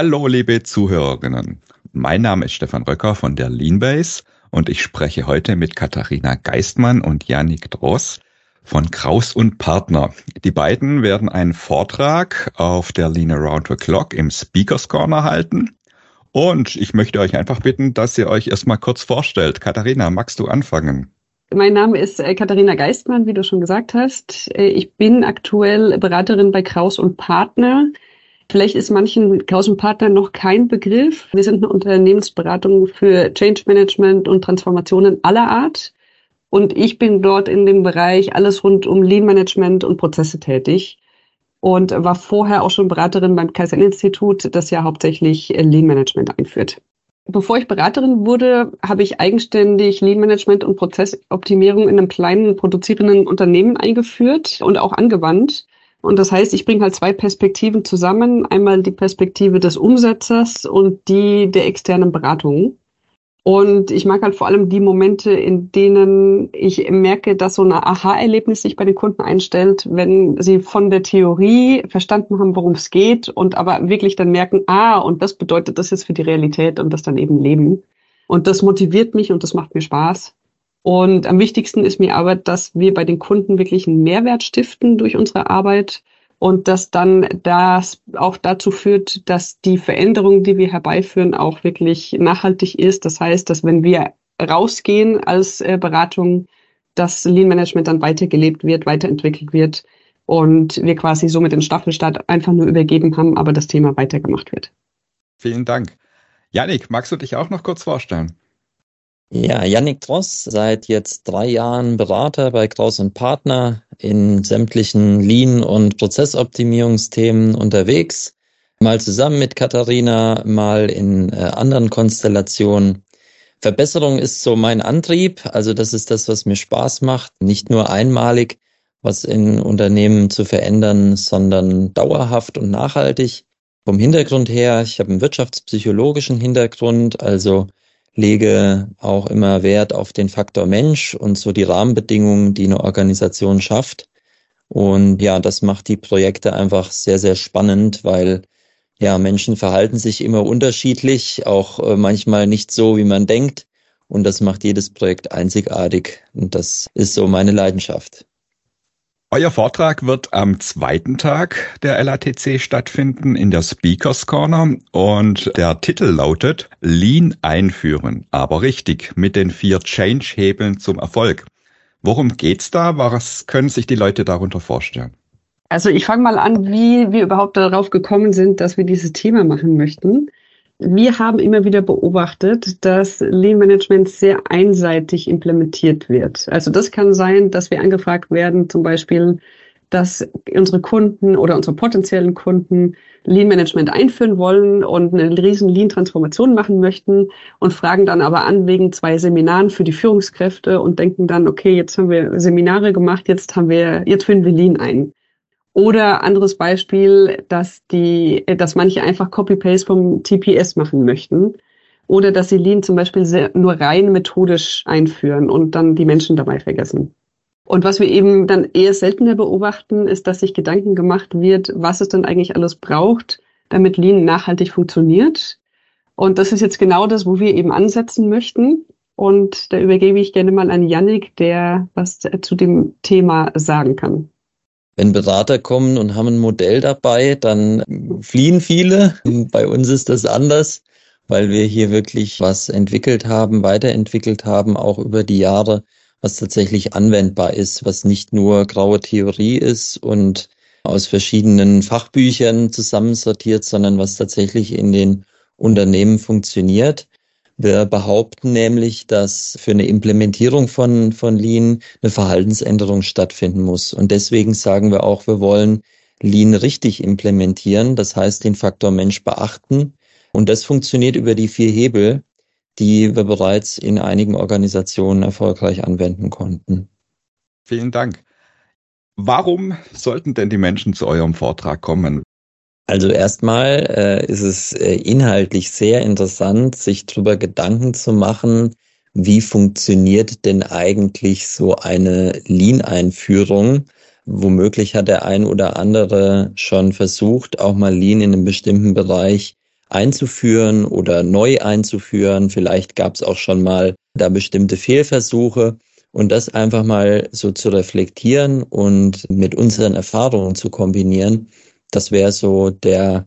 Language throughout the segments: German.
Hallo, liebe Zuhörerinnen. Mein Name ist Stefan Röcker von der Leanbase und ich spreche heute mit Katharina Geistmann und Janik Dross von Kraus und Partner. Die beiden werden einen Vortrag auf der Lean Around the Clock im Speakers Corner halten. Und ich möchte euch einfach bitten, dass ihr euch erstmal kurz vorstellt. Katharina, magst du anfangen? Mein Name ist äh, Katharina Geistmann, wie du schon gesagt hast. Äh, ich bin aktuell Beraterin bei Kraus und Partner. Vielleicht ist manchen Kraus und Partner noch kein Begriff. Wir sind eine Unternehmensberatung für Change Management und Transformationen aller Art. Und ich bin dort in dem Bereich alles rund um Lean Management und Prozesse tätig und war vorher auch schon Beraterin beim Kaiser-Institut, das ja hauptsächlich Lean Management einführt. Bevor ich Beraterin wurde, habe ich eigenständig Lean Management und Prozessoptimierung in einem kleinen produzierenden Unternehmen eingeführt und auch angewandt. Und das heißt, ich bringe halt zwei Perspektiven zusammen. Einmal die Perspektive des Umsetzers und die der externen Beratung. Und ich mag halt vor allem die Momente, in denen ich merke, dass so ein Aha-Erlebnis sich bei den Kunden einstellt, wenn sie von der Theorie verstanden haben, worum es geht und aber wirklich dann merken, ah, und das bedeutet das jetzt für die Realität und das dann eben leben. Und das motiviert mich und das macht mir Spaß. Und am wichtigsten ist mir aber, dass wir bei den Kunden wirklich einen Mehrwert stiften durch unsere Arbeit und dass dann das auch dazu führt, dass die Veränderung, die wir herbeiführen, auch wirklich nachhaltig ist. Das heißt, dass wenn wir rausgehen als äh, Beratung, dass Lean Management dann weitergelebt wird, weiterentwickelt wird und wir quasi somit den Staffelstart einfach nur übergeben haben, aber das Thema weitergemacht wird. Vielen Dank. Janik, magst du dich auch noch kurz vorstellen? Ja, Yannick Dross, seit jetzt drei Jahren Berater bei Kraus und Partner in sämtlichen Lean- und Prozessoptimierungsthemen unterwegs. Mal zusammen mit Katharina, mal in äh, anderen Konstellationen. Verbesserung ist so mein Antrieb. Also das ist das, was mir Spaß macht. Nicht nur einmalig was in Unternehmen zu verändern, sondern dauerhaft und nachhaltig. Vom Hintergrund her, ich habe einen wirtschaftspsychologischen Hintergrund, also lege auch immer Wert auf den Faktor Mensch und so die Rahmenbedingungen, die eine Organisation schafft. Und ja, das macht die Projekte einfach sehr, sehr spannend, weil ja, Menschen verhalten sich immer unterschiedlich, auch äh, manchmal nicht so, wie man denkt. Und das macht jedes Projekt einzigartig. Und das ist so meine Leidenschaft. Euer Vortrag wird am zweiten Tag der LATC stattfinden in der Speakers Corner und der Titel lautet Lean einführen, aber richtig mit den vier Change-Hebeln zum Erfolg. Worum geht's da? Was können sich die Leute darunter vorstellen? Also ich fange mal an, wie wir überhaupt darauf gekommen sind, dass wir dieses Thema machen möchten. Wir haben immer wieder beobachtet, dass Lean Management sehr einseitig implementiert wird. Also das kann sein, dass wir angefragt werden, zum Beispiel, dass unsere Kunden oder unsere potenziellen Kunden Lean Management einführen wollen und eine riesen Lean Transformation machen möchten und fragen dann aber an wegen zwei Seminaren für die Führungskräfte und denken dann, okay, jetzt haben wir Seminare gemacht, jetzt haben wir, jetzt führen wir Lean ein. Oder anderes Beispiel, dass die, dass manche einfach Copy-Paste vom TPS machen möchten. Oder dass sie Lean zum Beispiel sehr, nur rein methodisch einführen und dann die Menschen dabei vergessen. Und was wir eben dann eher seltener beobachten, ist, dass sich Gedanken gemacht wird, was es denn eigentlich alles braucht, damit Lean nachhaltig funktioniert. Und das ist jetzt genau das, wo wir eben ansetzen möchten. Und da übergebe ich gerne mal an Yannick, der was zu dem Thema sagen kann. Wenn Berater kommen und haben ein Modell dabei, dann fliehen viele. Bei uns ist das anders, weil wir hier wirklich was entwickelt haben, weiterentwickelt haben, auch über die Jahre, was tatsächlich anwendbar ist, was nicht nur graue Theorie ist und aus verschiedenen Fachbüchern zusammensortiert, sondern was tatsächlich in den Unternehmen funktioniert. Wir behaupten nämlich, dass für eine Implementierung von, von Lean eine Verhaltensänderung stattfinden muss. Und deswegen sagen wir auch, wir wollen Lean richtig implementieren. Das heißt, den Faktor Mensch beachten. Und das funktioniert über die vier Hebel, die wir bereits in einigen Organisationen erfolgreich anwenden konnten. Vielen Dank. Warum sollten denn die Menschen zu eurem Vortrag kommen? Also erstmal äh, ist es äh, inhaltlich sehr interessant, sich darüber Gedanken zu machen, wie funktioniert denn eigentlich so eine Lean-Einführung? Womöglich hat der ein oder andere schon versucht, auch mal Lean in einem bestimmten Bereich einzuführen oder neu einzuführen. Vielleicht gab es auch schon mal da bestimmte Fehlversuche. Und das einfach mal so zu reflektieren und mit unseren Erfahrungen zu kombinieren, das wäre so der,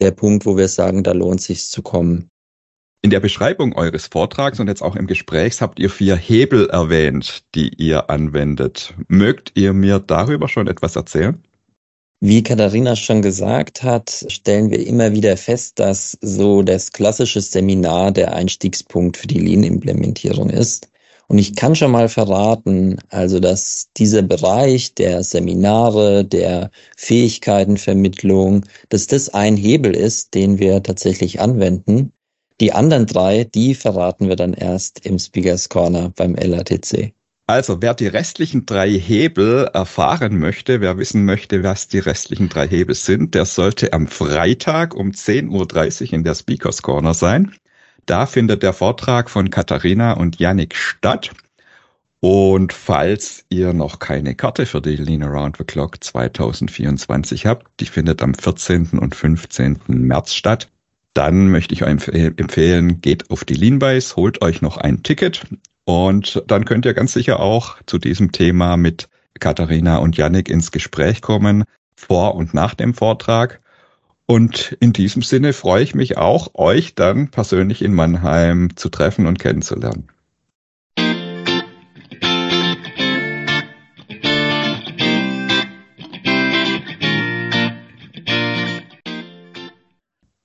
der Punkt, wo wir sagen, da lohnt sich zu kommen. In der Beschreibung eures Vortrags und jetzt auch im Gespräch habt ihr vier Hebel erwähnt, die ihr anwendet. Mögt ihr mir darüber schon etwas erzählen? Wie Katharina schon gesagt hat, stellen wir immer wieder fest, dass so das klassische Seminar der Einstiegspunkt für die Lean-Implementierung ist. Und ich kann schon mal verraten, also dass dieser Bereich der Seminare, der Fähigkeitenvermittlung, dass das ein Hebel ist, den wir tatsächlich anwenden. Die anderen drei, die verraten wir dann erst im Speakers Corner beim LATC. Also, wer die restlichen drei Hebel erfahren möchte, wer wissen möchte, was die restlichen drei Hebel sind, der sollte am Freitag um 10.30 Uhr in der Speakers Corner sein. Da findet der Vortrag von Katharina und Yannick statt. Und falls ihr noch keine Karte für die Lean Around the Clock 2024 habt, die findet am 14. und 15. März statt, dann möchte ich euch empfehlen, geht auf die Leanbase, holt euch noch ein Ticket und dann könnt ihr ganz sicher auch zu diesem Thema mit Katharina und Yannick ins Gespräch kommen, vor und nach dem Vortrag. Und in diesem Sinne freue ich mich auch, euch dann persönlich in Mannheim zu treffen und kennenzulernen.